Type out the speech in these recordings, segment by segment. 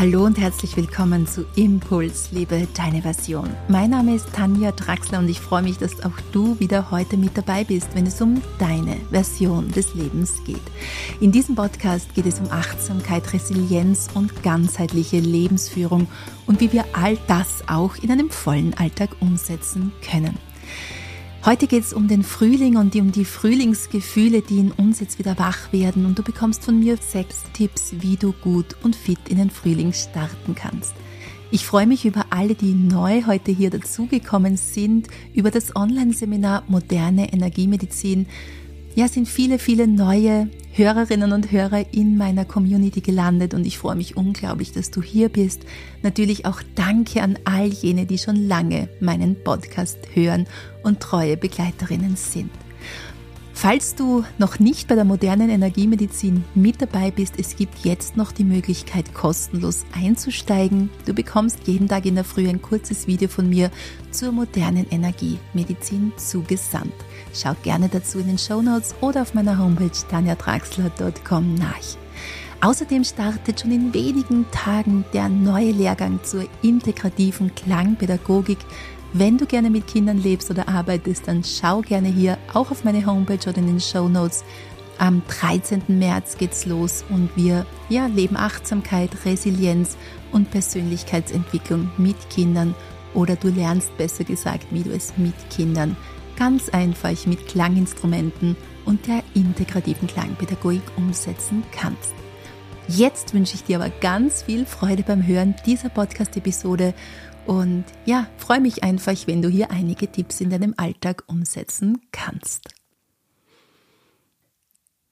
Hallo und herzlich willkommen zu Impuls, liebe deine Version. Mein Name ist Tanja Draxler und ich freue mich, dass auch du wieder heute mit dabei bist, wenn es um deine Version des Lebens geht. In diesem Podcast geht es um Achtsamkeit, Resilienz und ganzheitliche Lebensführung und wie wir all das auch in einem vollen Alltag umsetzen können. Heute geht es um den Frühling und um die Frühlingsgefühle, die in uns jetzt wieder wach werden. Und du bekommst von mir sechs Tipps, wie du gut und fit in den Frühling starten kannst. Ich freue mich über alle, die neu heute hier dazugekommen sind, über das Online-Seminar Moderne Energiemedizin. Ja, sind viele, viele neue Hörerinnen und Hörer in meiner Community gelandet und ich freue mich unglaublich, dass du hier bist. Natürlich auch danke an all jene, die schon lange meinen Podcast hören und treue Begleiterinnen sind. Falls du noch nicht bei der modernen Energiemedizin mit dabei bist, es gibt jetzt noch die Möglichkeit, kostenlos einzusteigen. Du bekommst jeden Tag in der Früh ein kurzes Video von mir zur modernen Energiemedizin zugesandt. Schau gerne dazu in den Show Notes oder auf meiner Homepage tanjatraxler.com nach. Außerdem startet schon in wenigen Tagen der neue Lehrgang zur integrativen Klangpädagogik wenn du gerne mit Kindern lebst oder arbeitest, dann schau gerne hier auch auf meine Homepage oder in den Show Notes. Am 13. März geht's los und wir ja, leben Achtsamkeit, Resilienz und Persönlichkeitsentwicklung mit Kindern oder du lernst besser gesagt, wie du es mit Kindern ganz einfach mit Klanginstrumenten und der integrativen Klangpädagogik umsetzen kannst. Jetzt wünsche ich dir aber ganz viel Freude beim Hören dieser Podcast-Episode und ja, freue mich einfach, wenn du hier einige Tipps in deinem Alltag umsetzen kannst.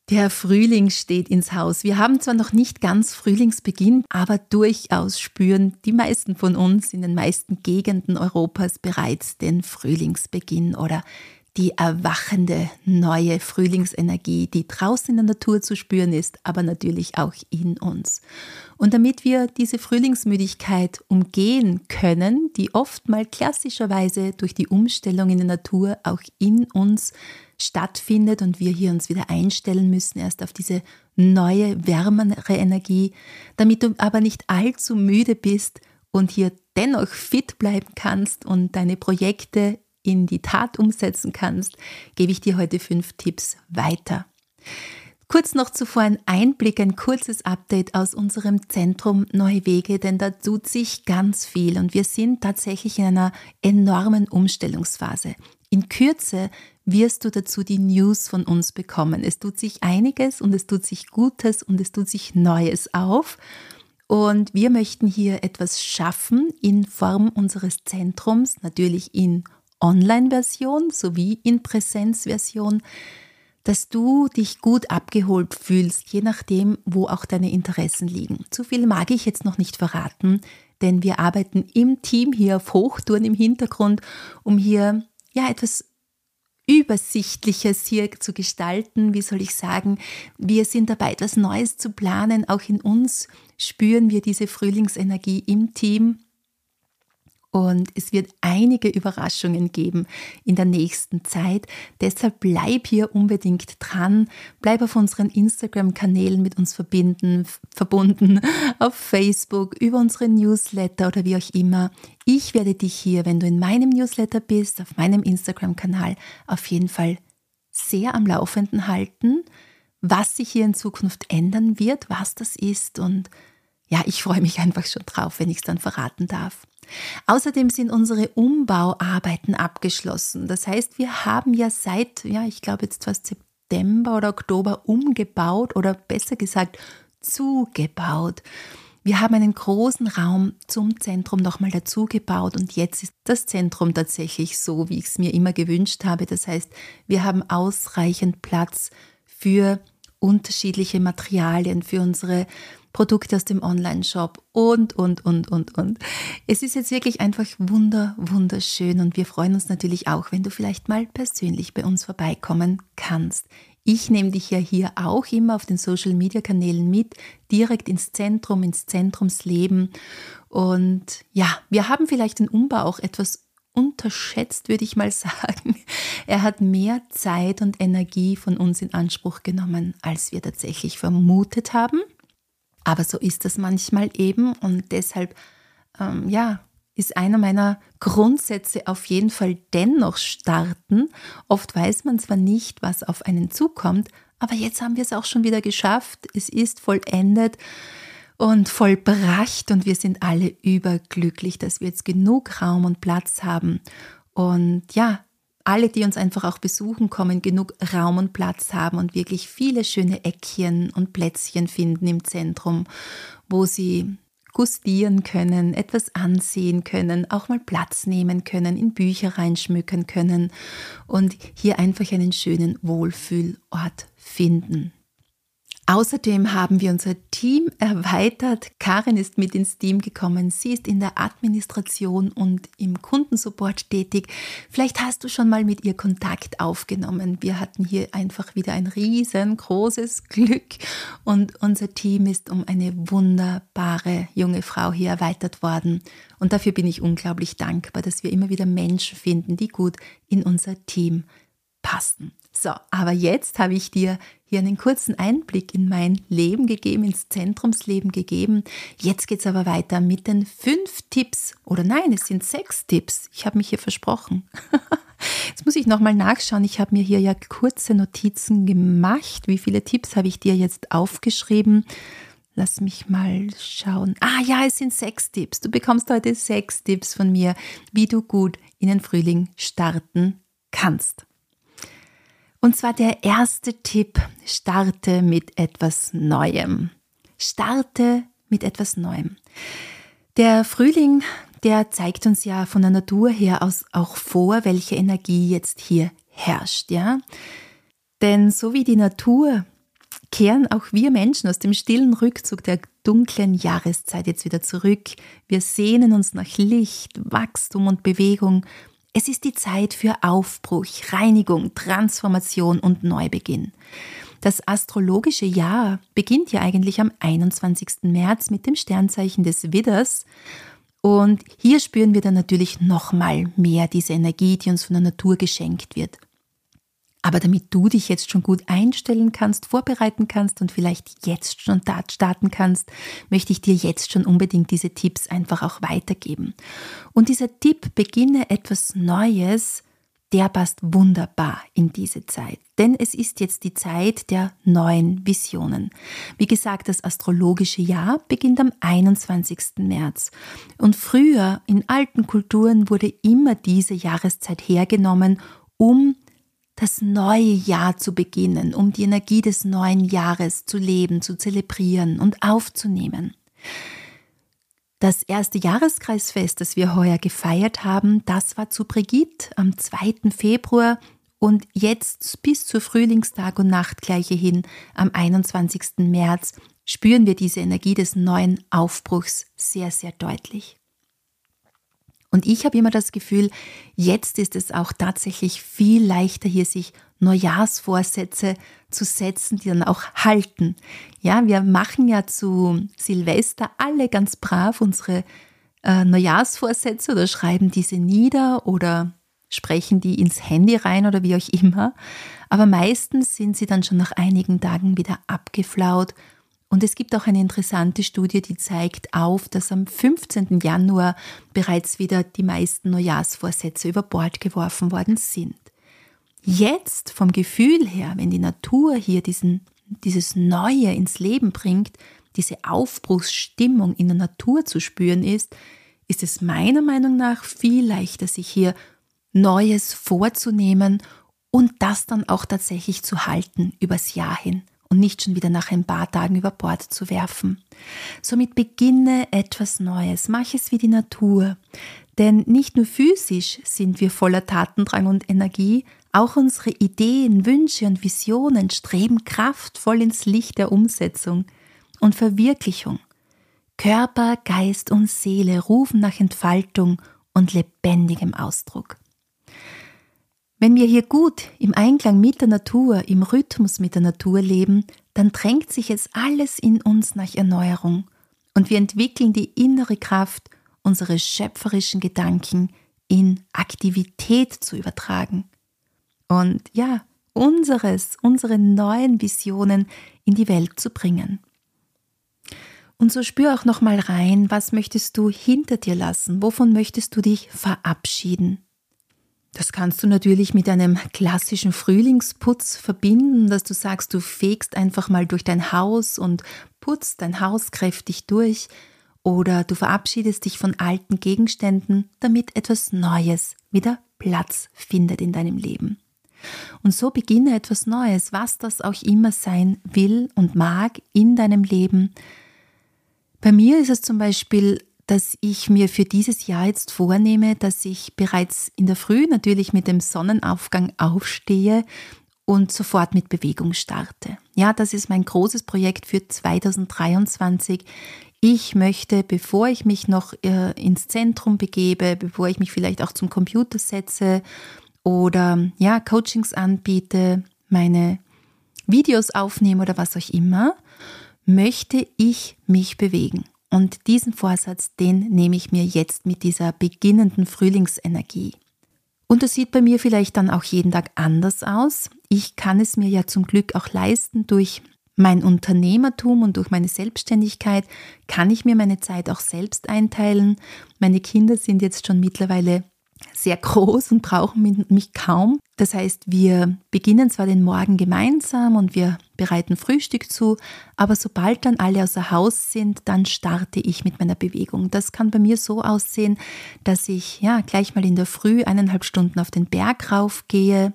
Der Frühling steht ins Haus. Wir haben zwar noch nicht ganz Frühlingsbeginn, aber durchaus spüren die meisten von uns in den meisten Gegenden Europas bereits den Frühlingsbeginn oder die erwachende neue Frühlingsenergie, die draußen in der Natur zu spüren ist, aber natürlich auch in uns. Und damit wir diese Frühlingsmüdigkeit umgehen können, die oft mal klassischerweise durch die Umstellung in der Natur auch in uns stattfindet und wir hier uns wieder einstellen müssen erst auf diese neue, wärmere Energie, damit du aber nicht allzu müde bist und hier dennoch fit bleiben kannst und deine Projekte in die Tat umsetzen kannst, gebe ich dir heute fünf Tipps weiter. Kurz noch zuvor ein Einblick, ein kurzes Update aus unserem Zentrum Neue Wege, denn da tut sich ganz viel und wir sind tatsächlich in einer enormen Umstellungsphase. In Kürze wirst du dazu die News von uns bekommen. Es tut sich einiges und es tut sich Gutes und es tut sich Neues auf. Und wir möchten hier etwas schaffen in Form unseres Zentrums, natürlich in Online-Version sowie in Präsenz-Version, dass du dich gut abgeholt fühlst, je nachdem, wo auch deine Interessen liegen. Zu viel mag ich jetzt noch nicht verraten, denn wir arbeiten im Team hier auf Hochtouren im Hintergrund, um hier ja etwas Übersichtliches hier zu gestalten. Wie soll ich sagen? Wir sind dabei, etwas Neues zu planen. Auch in uns spüren wir diese Frühlingsenergie im Team und es wird einige Überraschungen geben in der nächsten Zeit. Deshalb bleib hier unbedingt dran. Bleib auf unseren Instagram-Kanälen mit uns verbinden, verbunden, auf Facebook, über unsere Newsletter oder wie auch immer. Ich werde dich hier, wenn du in meinem Newsletter bist, auf meinem Instagram-Kanal, auf jeden Fall sehr am Laufenden halten, was sich hier in Zukunft ändern wird, was das ist. Und ja, ich freue mich einfach schon drauf, wenn ich es dann verraten darf. Außerdem sind unsere Umbauarbeiten abgeschlossen. Das heißt, wir haben ja seit, ja, ich glaube jetzt fast September oder Oktober umgebaut oder besser gesagt zugebaut. Wir haben einen großen Raum zum Zentrum nochmal dazu gebaut und jetzt ist das Zentrum tatsächlich so, wie ich es mir immer gewünscht habe. Das heißt, wir haben ausreichend Platz für unterschiedliche Materialien, für unsere Produkte aus dem Online-Shop und, und, und, und, und. Es ist jetzt wirklich einfach wunder, wunderschön und wir freuen uns natürlich auch, wenn du vielleicht mal persönlich bei uns vorbeikommen kannst. Ich nehme dich ja hier auch immer auf den Social-Media-Kanälen mit, direkt ins Zentrum, ins Zentrumsleben. Und ja, wir haben vielleicht den Umbau auch etwas unterschätzt, würde ich mal sagen. Er hat mehr Zeit und Energie von uns in Anspruch genommen, als wir tatsächlich vermutet haben. Aber so ist das manchmal eben und deshalb, ähm, ja, ist einer meiner Grundsätze auf jeden Fall dennoch starten. Oft weiß man zwar nicht, was auf einen zukommt, aber jetzt haben wir es auch schon wieder geschafft. Es ist vollendet und vollbracht und wir sind alle überglücklich, dass wir jetzt genug Raum und Platz haben. Und ja, alle, die uns einfach auch besuchen kommen, genug Raum und Platz haben und wirklich viele schöne Eckchen und Plätzchen finden im Zentrum, wo sie gustieren können, etwas ansehen können, auch mal Platz nehmen können, in Bücher reinschmücken können und hier einfach einen schönen Wohlfühlort finden. Außerdem haben wir unser Team erweitert. Karin ist mit ins Team gekommen. Sie ist in der Administration und im Kundensupport tätig. Vielleicht hast du schon mal mit ihr Kontakt aufgenommen. Wir hatten hier einfach wieder ein riesengroßes Glück und unser Team ist um eine wunderbare junge Frau hier erweitert worden. Und dafür bin ich unglaublich dankbar, dass wir immer wieder Menschen finden, die gut in unser Team passen. So, aber jetzt habe ich dir hier einen kurzen Einblick in mein Leben gegeben, ins Zentrumsleben gegeben. Jetzt geht es aber weiter mit den fünf Tipps. Oder nein, es sind sechs Tipps. Ich habe mich hier versprochen. Jetzt muss ich nochmal nachschauen. Ich habe mir hier ja kurze Notizen gemacht. Wie viele Tipps habe ich dir jetzt aufgeschrieben? Lass mich mal schauen. Ah ja, es sind sechs Tipps. Du bekommst heute sechs Tipps von mir, wie du gut in den Frühling starten kannst. Und zwar der erste Tipp, starte mit etwas Neuem. Starte mit etwas Neuem. Der Frühling, der zeigt uns ja von der Natur her aus auch vor, welche Energie jetzt hier herrscht, ja? Denn so wie die Natur kehren auch wir Menschen aus dem stillen Rückzug der dunklen Jahreszeit jetzt wieder zurück. Wir sehnen uns nach Licht, Wachstum und Bewegung es ist die Zeit für Aufbruch, Reinigung, Transformation und Neubeginn. Das astrologische Jahr beginnt ja eigentlich am 21. März mit dem Sternzeichen des Widders. Und hier spüren wir dann natürlich nochmal mehr diese Energie, die uns von der Natur geschenkt wird. Aber damit du dich jetzt schon gut einstellen kannst, vorbereiten kannst und vielleicht jetzt schon starten kannst, möchte ich dir jetzt schon unbedingt diese Tipps einfach auch weitergeben. Und dieser Tipp, beginne etwas Neues, der passt wunderbar in diese Zeit. Denn es ist jetzt die Zeit der neuen Visionen. Wie gesagt, das astrologische Jahr beginnt am 21. März. Und früher in alten Kulturen wurde immer diese Jahreszeit hergenommen, um das neue Jahr zu beginnen, um die Energie des neuen Jahres zu leben, zu zelebrieren und aufzunehmen. Das erste Jahreskreisfest, das wir heuer gefeiert haben, das war zu Brigitte am 2. Februar und jetzt bis zur Frühlingstag und Nachtgleiche hin am 21. März spüren wir diese Energie des neuen Aufbruchs sehr, sehr deutlich. Und ich habe immer das Gefühl, jetzt ist es auch tatsächlich viel leichter, hier sich Neujahrsvorsätze zu setzen, die dann auch halten. Ja, wir machen ja zu Silvester alle ganz brav unsere äh, Neujahrsvorsätze oder schreiben diese nieder oder sprechen die ins Handy rein oder wie auch immer. Aber meistens sind sie dann schon nach einigen Tagen wieder abgeflaut und es gibt auch eine interessante Studie, die zeigt auf, dass am 15. Januar bereits wieder die meisten Neujahrsvorsätze über Bord geworfen worden sind. Jetzt vom Gefühl her, wenn die Natur hier diesen, dieses Neue ins Leben bringt, diese Aufbruchsstimmung in der Natur zu spüren ist, ist es meiner Meinung nach viel leichter, sich hier Neues vorzunehmen und das dann auch tatsächlich zu halten übers Jahr hin und nicht schon wieder nach ein paar Tagen über Bord zu werfen. Somit beginne etwas Neues, mach es wie die Natur. Denn nicht nur physisch sind wir voller Tatendrang und Energie, auch unsere Ideen, Wünsche und Visionen streben kraftvoll ins Licht der Umsetzung und Verwirklichung. Körper, Geist und Seele rufen nach Entfaltung und lebendigem Ausdruck. Wenn wir hier gut im Einklang mit der Natur, im Rhythmus mit der Natur leben, dann drängt sich jetzt alles in uns nach Erneuerung und wir entwickeln die innere Kraft, unsere schöpferischen Gedanken in Aktivität zu übertragen. Und ja, unseres, unsere neuen Visionen in die Welt zu bringen. Und so spür auch noch mal rein, was möchtest du hinter dir lassen? Wovon möchtest du dich verabschieden? Das kannst du natürlich mit einem klassischen Frühlingsputz verbinden, dass du sagst, du fegst einfach mal durch dein Haus und putzt dein Haus kräftig durch oder du verabschiedest dich von alten Gegenständen, damit etwas Neues wieder Platz findet in deinem Leben. Und so beginne etwas Neues, was das auch immer sein will und mag in deinem Leben. Bei mir ist es zum Beispiel dass ich mir für dieses Jahr jetzt vornehme, dass ich bereits in der Früh natürlich mit dem Sonnenaufgang aufstehe und sofort mit Bewegung starte. Ja, das ist mein großes Projekt für 2023. Ich möchte, bevor ich mich noch äh, ins Zentrum begebe, bevor ich mich vielleicht auch zum Computer setze oder ja, Coachings anbiete, meine Videos aufnehme oder was auch immer, möchte ich mich bewegen. Und diesen Vorsatz, den nehme ich mir jetzt mit dieser beginnenden Frühlingsenergie. Und das sieht bei mir vielleicht dann auch jeden Tag anders aus. Ich kann es mir ja zum Glück auch leisten durch mein Unternehmertum und durch meine Selbstständigkeit kann ich mir meine Zeit auch selbst einteilen. Meine Kinder sind jetzt schon mittlerweile sehr groß und brauchen mich kaum. Das heißt, wir beginnen zwar den Morgen gemeinsam und wir bereiten Frühstück zu, aber sobald dann alle außer Haus sind, dann starte ich mit meiner Bewegung. Das kann bei mir so aussehen, dass ich ja gleich mal in der Früh eineinhalb Stunden auf den Berg raufgehe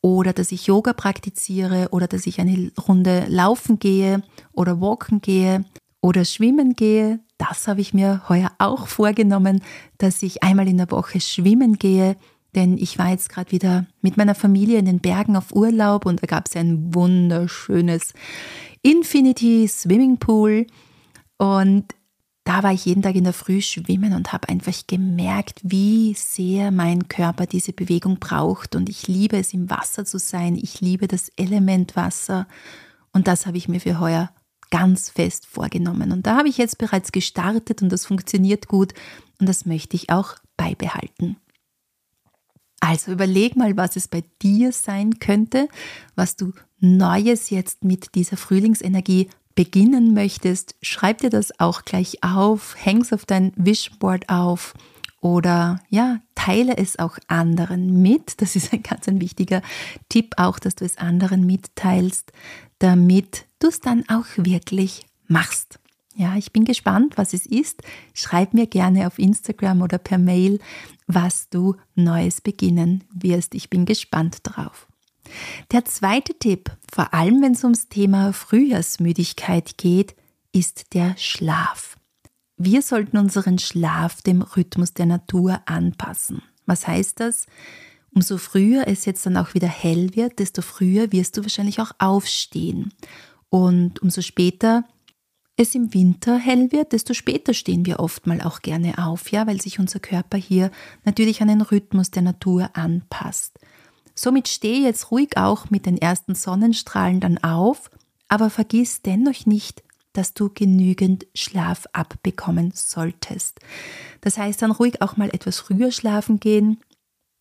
oder dass ich Yoga praktiziere oder dass ich eine Runde laufen gehe oder walken gehe oder schwimmen gehe. Das habe ich mir heuer auch vorgenommen, dass ich einmal in der Woche schwimmen gehe, denn ich war jetzt gerade wieder mit meiner Familie in den Bergen auf Urlaub und da gab es ein wunderschönes Infinity Swimming Pool. Und da war ich jeden Tag in der Früh schwimmen und habe einfach gemerkt, wie sehr mein Körper diese Bewegung braucht. Und ich liebe es im Wasser zu sein, ich liebe das Element Wasser. Und das habe ich mir für heuer ganz fest vorgenommen. Und da habe ich jetzt bereits gestartet und das funktioniert gut und das möchte ich auch beibehalten. Also überleg mal, was es bei dir sein könnte, was du Neues jetzt mit dieser Frühlingsenergie beginnen möchtest. Schreib dir das auch gleich auf, häng es auf dein Wishboard auf oder ja, teile es auch anderen mit. Das ist ein ganz ein wichtiger Tipp auch, dass du es anderen mitteilst, damit du es dann auch wirklich machst. Ja, ich bin gespannt, was es ist. Schreib mir gerne auf Instagram oder per Mail, was du Neues beginnen wirst. Ich bin gespannt drauf. Der zweite Tipp, vor allem wenn es ums Thema Frühjahrsmüdigkeit geht, ist der Schlaf. Wir sollten unseren Schlaf dem Rhythmus der Natur anpassen. Was heißt das? Umso früher es jetzt dann auch wieder hell wird, desto früher wirst du wahrscheinlich auch aufstehen. Und umso später es im Winter hell wird, desto später stehen wir oft mal auch gerne auf, ja, weil sich unser Körper hier natürlich an den Rhythmus der Natur anpasst. Somit stehe jetzt ruhig auch mit den ersten Sonnenstrahlen dann auf, aber vergiss dennoch nicht, dass du genügend Schlaf abbekommen solltest. Das heißt dann ruhig auch mal etwas früher schlafen gehen.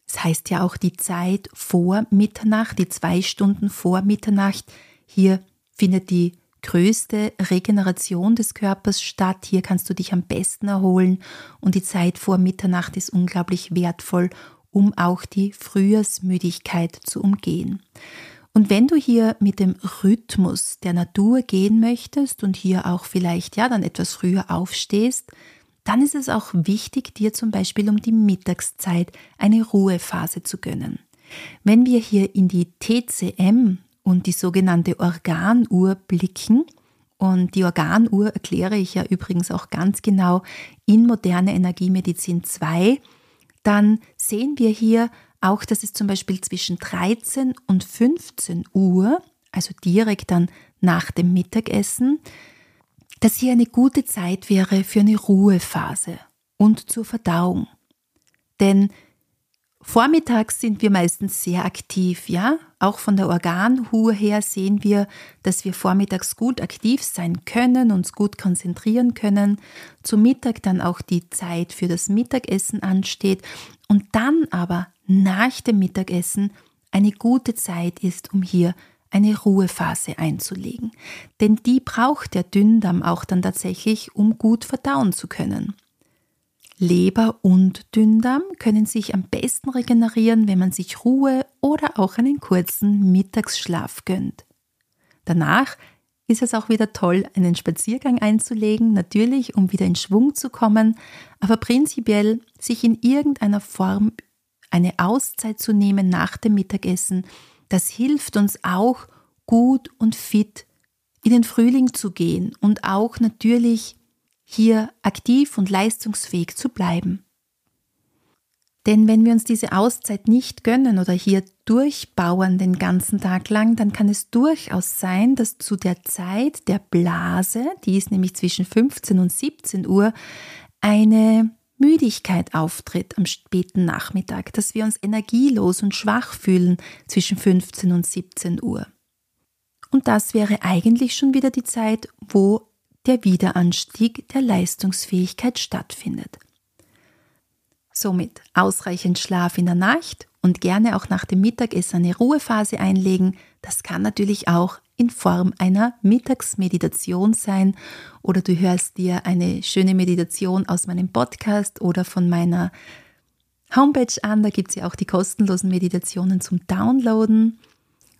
Das heißt ja auch die Zeit vor Mitternacht, die zwei Stunden vor Mitternacht. Hier findet die größte Regeneration des Körpers statt. Hier kannst du dich am besten erholen und die Zeit vor Mitternacht ist unglaublich wertvoll, um auch die Frühjahrsmüdigkeit zu umgehen. Und wenn du hier mit dem Rhythmus der Natur gehen möchtest und hier auch vielleicht ja dann etwas früher aufstehst, dann ist es auch wichtig, dir zum Beispiel um die Mittagszeit eine Ruhephase zu gönnen. Wenn wir hier in die TCM und die sogenannte Organuhr blicken. Und die Organuhr erkläre ich ja übrigens auch ganz genau in Moderne Energiemedizin 2. Dann sehen wir hier auch, dass es zum Beispiel zwischen 13 und 15 Uhr, also direkt dann nach dem Mittagessen, dass hier eine gute Zeit wäre für eine Ruhephase und zur Verdauung. Denn Vormittags sind wir meistens sehr aktiv, ja. Auch von der Organuhr her sehen wir, dass wir vormittags gut aktiv sein können, uns gut konzentrieren können. Zum Mittag dann auch die Zeit für das Mittagessen ansteht und dann aber nach dem Mittagessen eine gute Zeit ist, um hier eine Ruhephase einzulegen. Denn die braucht der Dünndarm auch dann tatsächlich, um gut verdauen zu können. Leber und Dünndarm können sich am besten regenerieren, wenn man sich Ruhe oder auch einen kurzen Mittagsschlaf gönnt. Danach ist es auch wieder toll, einen Spaziergang einzulegen, natürlich, um wieder in Schwung zu kommen, aber prinzipiell sich in irgendeiner Form eine Auszeit zu nehmen nach dem Mittagessen, das hilft uns auch gut und fit in den Frühling zu gehen und auch natürlich hier aktiv und leistungsfähig zu bleiben. Denn wenn wir uns diese Auszeit nicht gönnen oder hier durchbauern den ganzen Tag lang, dann kann es durchaus sein, dass zu der Zeit der Blase, die ist nämlich zwischen 15 und 17 Uhr, eine Müdigkeit auftritt am späten Nachmittag, dass wir uns energielos und schwach fühlen zwischen 15 und 17 Uhr. Und das wäre eigentlich schon wieder die Zeit, wo der Wiederanstieg der Leistungsfähigkeit stattfindet. Somit ausreichend Schlaf in der Nacht und gerne auch nach dem Mittagessen eine Ruhephase einlegen. Das kann natürlich auch in Form einer Mittagsmeditation sein oder du hörst dir eine schöne Meditation aus meinem Podcast oder von meiner Homepage an. Da gibt es ja auch die kostenlosen Meditationen zum Downloaden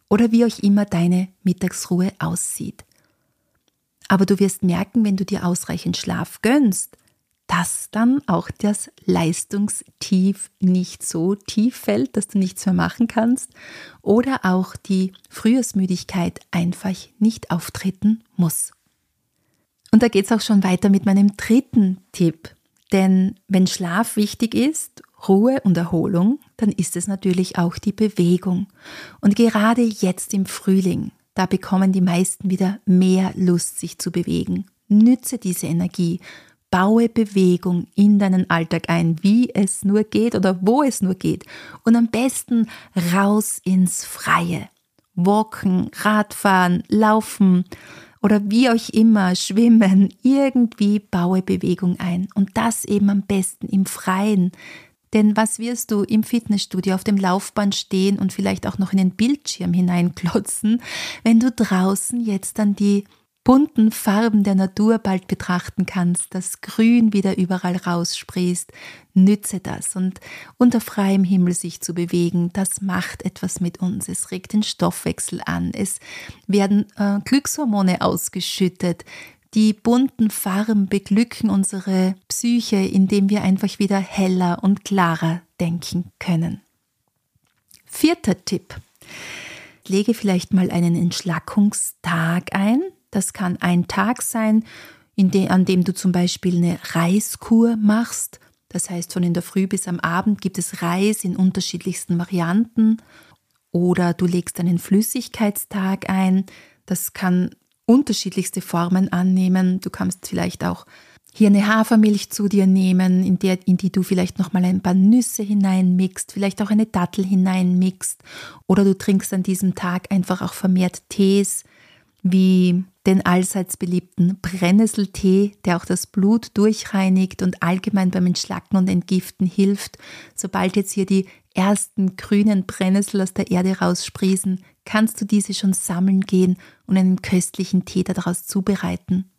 oder wie auch immer deine Mittagsruhe aussieht. Aber du wirst merken, wenn du dir ausreichend Schlaf gönnst, dass dann auch das Leistungstief nicht so tief fällt, dass du nichts mehr machen kannst oder auch die Frühjahrsmüdigkeit einfach nicht auftreten muss. Und da geht es auch schon weiter mit meinem dritten Tipp. Denn wenn Schlaf wichtig ist, Ruhe und Erholung, dann ist es natürlich auch die Bewegung. Und gerade jetzt im Frühling, da bekommen die meisten wieder mehr Lust, sich zu bewegen. Nütze diese Energie Baue Bewegung in deinen Alltag ein, wie es nur geht oder wo es nur geht. Und am besten raus ins Freie. Walken, Radfahren, Laufen oder wie euch immer, schwimmen, irgendwie baue Bewegung ein. Und das eben am besten im Freien. Denn was wirst du im Fitnessstudio auf dem Laufband stehen und vielleicht auch noch in den Bildschirm hineinklotzen, wenn du draußen jetzt dann die bunten Farben der Natur bald betrachten kannst, das Grün wieder überall raussprießt, nütze das und unter freiem Himmel sich zu bewegen, das macht etwas mit uns. Es regt den Stoffwechsel an, es werden äh, Glückshormone ausgeschüttet. Die bunten Farben beglücken unsere Psyche, indem wir einfach wieder heller und klarer denken können. Vierter Tipp. Lege vielleicht mal einen Entschlackungstag ein, das kann ein Tag sein, de, an dem du zum Beispiel eine Reiskur machst. Das heißt, von in der Früh bis am Abend gibt es Reis in unterschiedlichsten Varianten. Oder du legst einen Flüssigkeitstag ein. Das kann unterschiedlichste Formen annehmen. Du kannst vielleicht auch hier eine Hafermilch zu dir nehmen, in, der, in die du vielleicht nochmal ein paar Nüsse hineinmixt, vielleicht auch eine Dattel hineinmixt. Oder du trinkst an diesem Tag einfach auch vermehrt Tees, wie den allseits beliebten Brennnesseltee, der auch das Blut durchreinigt und allgemein beim Entschlacken und Entgiften hilft. Sobald jetzt hier die ersten grünen Brennnessel aus der Erde raussprießen, kannst du diese schon sammeln gehen und einen köstlichen Tee daraus zubereiten.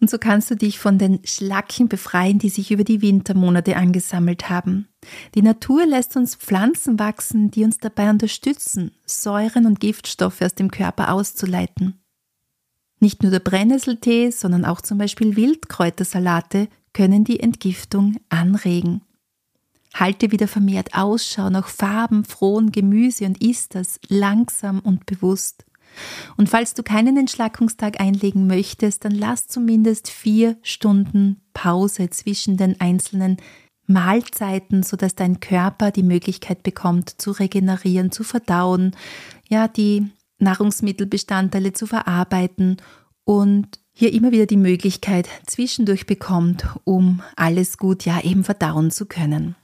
Und so kannst du dich von den Schlacken befreien, die sich über die Wintermonate angesammelt haben. Die Natur lässt uns Pflanzen wachsen, die uns dabei unterstützen, Säuren und Giftstoffe aus dem Körper auszuleiten. Nicht nur der Brennnesseltee, sondern auch zum Beispiel Wildkräutersalate können die Entgiftung anregen. Halte wieder vermehrt Ausschau nach farbenfrohen Gemüse und isst das langsam und bewusst. Und falls du keinen Entschlackungstag einlegen möchtest, dann lass zumindest vier Stunden Pause zwischen den einzelnen Mahlzeiten, sodass dein Körper die Möglichkeit bekommt, zu regenerieren, zu verdauen, ja, die Nahrungsmittelbestandteile zu verarbeiten und hier immer wieder die Möglichkeit zwischendurch bekommt, um alles gut ja eben verdauen zu können.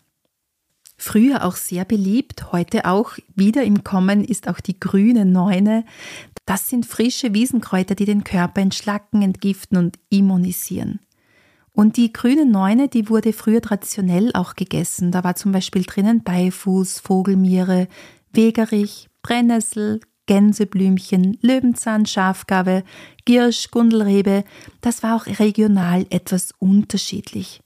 Früher auch sehr beliebt, heute auch wieder im Kommen ist auch die grüne Neune. Das sind frische Wiesenkräuter, die den Körper entschlacken, entgiften und immunisieren. Und die grüne Neune, die wurde früher traditionell auch gegessen. Da war zum Beispiel drinnen Beifuß, Vogelmiere, Wegerich, Brennnessel, Gänseblümchen, Löwenzahn, Schafgabe, Girsch, Gundelrebe. Das war auch regional etwas unterschiedlich.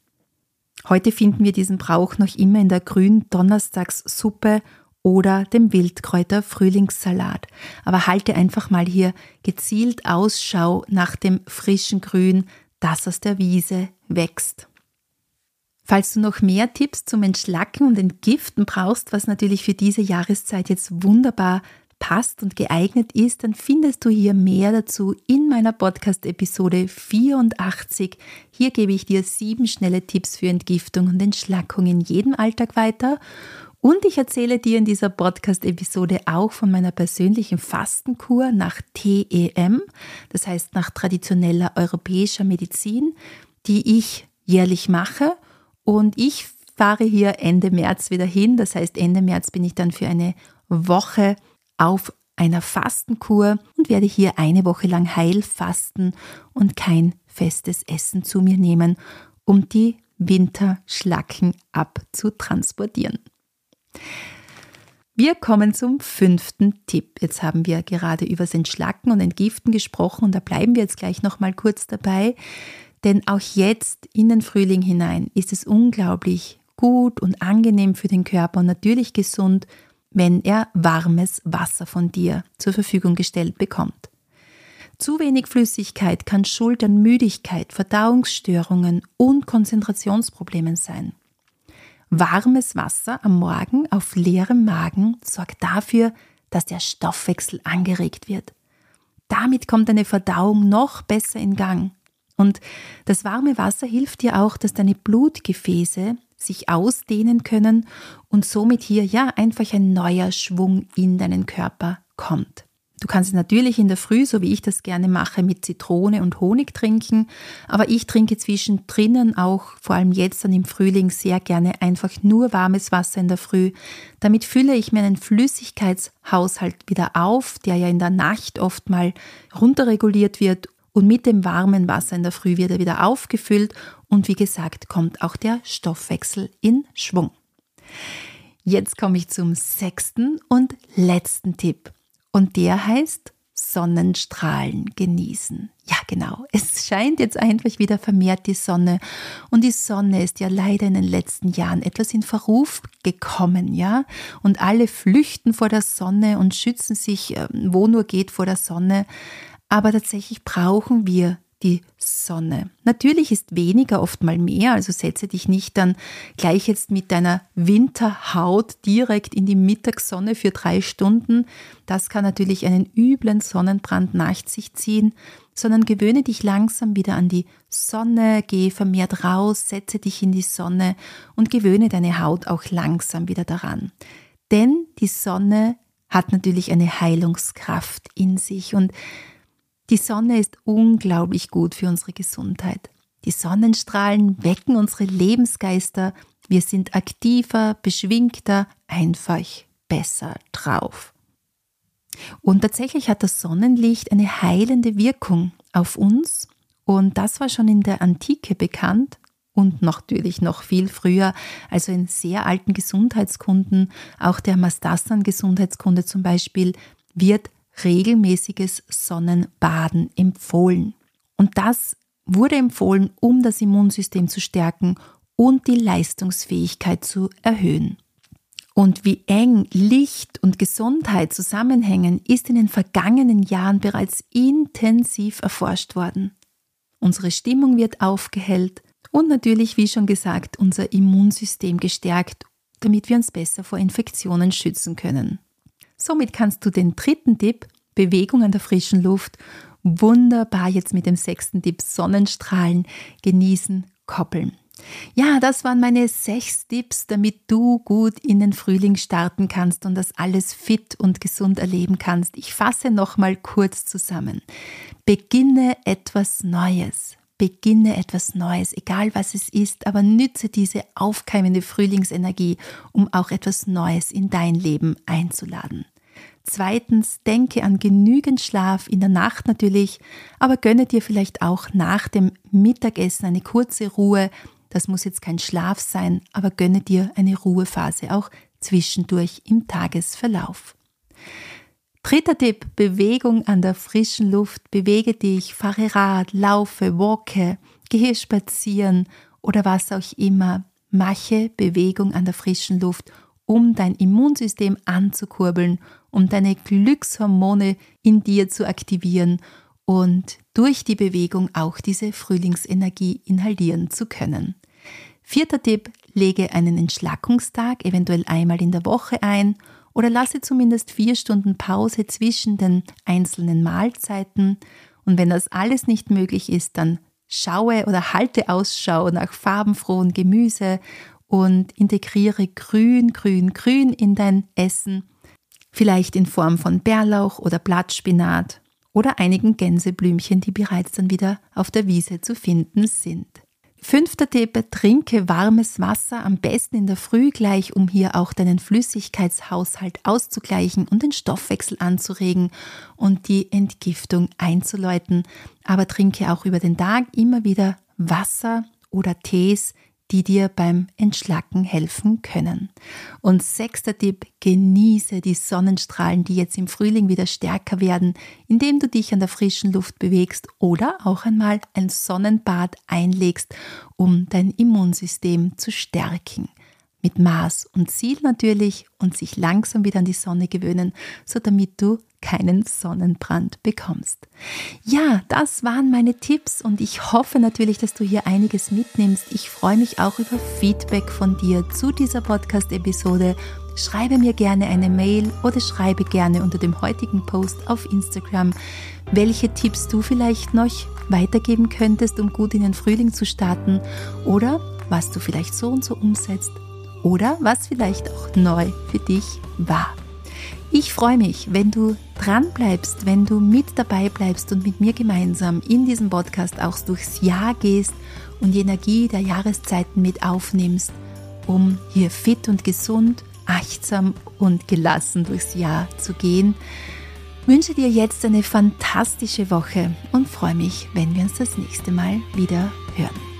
Heute finden wir diesen Brauch noch immer in der grünen Donnerstagssuppe oder dem Wildkräuter Frühlingssalat. Aber halte einfach mal hier gezielt Ausschau nach dem frischen Grün, das aus der Wiese wächst. Falls du noch mehr Tipps zum Entschlacken und Entgiften brauchst, was natürlich für diese Jahreszeit jetzt wunderbar passt und geeignet ist, dann findest du hier mehr dazu in meiner Podcast-Episode 84. Hier gebe ich dir sieben schnelle Tipps für Entgiftung und Entschlackung in jedem Alltag weiter. Und ich erzähle dir in dieser Podcast-Episode auch von meiner persönlichen Fastenkur nach TEM, das heißt nach traditioneller europäischer Medizin, die ich jährlich mache. Und ich fahre hier Ende März wieder hin. Das heißt, Ende März bin ich dann für eine Woche auf einer Fastenkur und werde hier eine Woche lang heil fasten und kein festes Essen zu mir nehmen, um die Winterschlacken abzutransportieren. Wir kommen zum fünften Tipp. Jetzt haben wir gerade über das Entschlacken und Entgiften gesprochen und da bleiben wir jetzt gleich noch mal kurz dabei, denn auch jetzt in den Frühling hinein ist es unglaublich gut und angenehm für den Körper und natürlich gesund, wenn er warmes Wasser von dir zur Verfügung gestellt bekommt. Zu wenig Flüssigkeit kann Schuld an Müdigkeit, Verdauungsstörungen und Konzentrationsproblemen sein. Warmes Wasser am Morgen auf leerem Magen sorgt dafür, dass der Stoffwechsel angeregt wird. Damit kommt deine Verdauung noch besser in Gang. Und das warme Wasser hilft dir auch, dass deine Blutgefäße sich ausdehnen können und somit hier ja einfach ein neuer Schwung in deinen Körper kommt. Du kannst natürlich in der Früh, so wie ich das gerne mache, mit Zitrone und Honig trinken, aber ich trinke zwischendrin auch, vor allem jetzt dann im Frühling, sehr gerne einfach nur warmes Wasser in der Früh. Damit fülle ich mir einen Flüssigkeitshaushalt wieder auf, der ja in der Nacht oft mal runterreguliert wird und mit dem warmen Wasser in der Früh wird er wieder aufgefüllt und wie gesagt kommt auch der Stoffwechsel in Schwung. Jetzt komme ich zum sechsten und letzten Tipp und der heißt Sonnenstrahlen genießen. Ja, genau. Es scheint jetzt einfach wieder vermehrt die Sonne. Und die Sonne ist ja leider in den letzten Jahren etwas in Verruf gekommen, ja. Und alle flüchten vor der Sonne und schützen sich, ähm, wo nur geht, vor der Sonne. Aber tatsächlich brauchen wir die Sonne. Natürlich ist weniger oft mal mehr, also setze dich nicht dann gleich jetzt mit deiner Winterhaut direkt in die Mittagssonne für drei Stunden. Das kann natürlich einen üblen Sonnenbrand nach sich ziehen, sondern gewöhne dich langsam wieder an die Sonne, gehe vermehrt raus, setze dich in die Sonne und gewöhne deine Haut auch langsam wieder daran. Denn die Sonne hat natürlich eine Heilungskraft in sich und die Sonne ist unglaublich gut für unsere Gesundheit. Die Sonnenstrahlen wecken unsere Lebensgeister. Wir sind aktiver, beschwingter, einfach besser drauf. Und tatsächlich hat das Sonnenlicht eine heilende Wirkung auf uns. Und das war schon in der Antike bekannt und natürlich noch viel früher, also in sehr alten Gesundheitskunden, auch der Mastassan-Gesundheitskunde zum Beispiel, wird regelmäßiges Sonnenbaden empfohlen. Und das wurde empfohlen, um das Immunsystem zu stärken und die Leistungsfähigkeit zu erhöhen. Und wie eng Licht und Gesundheit zusammenhängen, ist in den vergangenen Jahren bereits intensiv erforscht worden. Unsere Stimmung wird aufgehellt und natürlich, wie schon gesagt, unser Immunsystem gestärkt, damit wir uns besser vor Infektionen schützen können. Somit kannst du den dritten Tipp, Bewegung an der frischen Luft, wunderbar jetzt mit dem sechsten Tipp Sonnenstrahlen genießen, koppeln. Ja, das waren meine sechs Tipps, damit du gut in den Frühling starten kannst und das alles fit und gesund erleben kannst. Ich fasse nochmal kurz zusammen. Beginne etwas Neues. Beginne etwas Neues, egal was es ist, aber nütze diese aufkeimende Frühlingsenergie, um auch etwas Neues in dein Leben einzuladen. Zweitens, denke an genügend Schlaf in der Nacht natürlich, aber gönne dir vielleicht auch nach dem Mittagessen eine kurze Ruhe. Das muss jetzt kein Schlaf sein, aber gönne dir eine Ruhephase auch zwischendurch im Tagesverlauf. Dritter Tipp, Bewegung an der frischen Luft. Bewege dich, fahre Rad, laufe, walke, gehe spazieren oder was auch immer. Mache Bewegung an der frischen Luft, um dein Immunsystem anzukurbeln, um deine Glückshormone in dir zu aktivieren und durch die Bewegung auch diese Frühlingsenergie inhalieren zu können. Vierter Tipp, lege einen Entschlackungstag eventuell einmal in der Woche ein oder lasse zumindest vier Stunden Pause zwischen den einzelnen Mahlzeiten. Und wenn das alles nicht möglich ist, dann schaue oder halte Ausschau nach farbenfrohen Gemüse und integriere Grün, Grün, Grün in dein Essen. Vielleicht in Form von Bärlauch oder Blattspinat oder einigen Gänseblümchen, die bereits dann wieder auf der Wiese zu finden sind. Fünfter Tipp, trinke warmes Wasser, am besten in der Früh gleich, um hier auch deinen Flüssigkeitshaushalt auszugleichen und den Stoffwechsel anzuregen und die Entgiftung einzuläuten. Aber trinke auch über den Tag immer wieder Wasser oder Tees, die dir beim Entschlacken helfen können. Und sechster Tipp, genieße die Sonnenstrahlen, die jetzt im Frühling wieder stärker werden, indem du dich an der frischen Luft bewegst oder auch einmal ein Sonnenbad einlegst, um dein Immunsystem zu stärken mit Maß und Ziel natürlich und sich langsam wieder an die Sonne gewöhnen, so damit du keinen Sonnenbrand bekommst. Ja, das waren meine Tipps und ich hoffe natürlich, dass du hier einiges mitnimmst. Ich freue mich auch über Feedback von dir zu dieser Podcast-Episode. Schreibe mir gerne eine Mail oder schreibe gerne unter dem heutigen Post auf Instagram, welche Tipps du vielleicht noch weitergeben könntest, um gut in den Frühling zu starten oder was du vielleicht so und so umsetzt oder was vielleicht auch neu für dich war. Ich freue mich, wenn du dran bleibst, wenn du mit dabei bleibst und mit mir gemeinsam in diesem Podcast auch durchs Jahr gehst und die Energie der Jahreszeiten mit aufnimmst, um hier fit und gesund, achtsam und gelassen durchs Jahr zu gehen. Wünsche dir jetzt eine fantastische Woche und freue mich, wenn wir uns das nächste Mal wieder hören.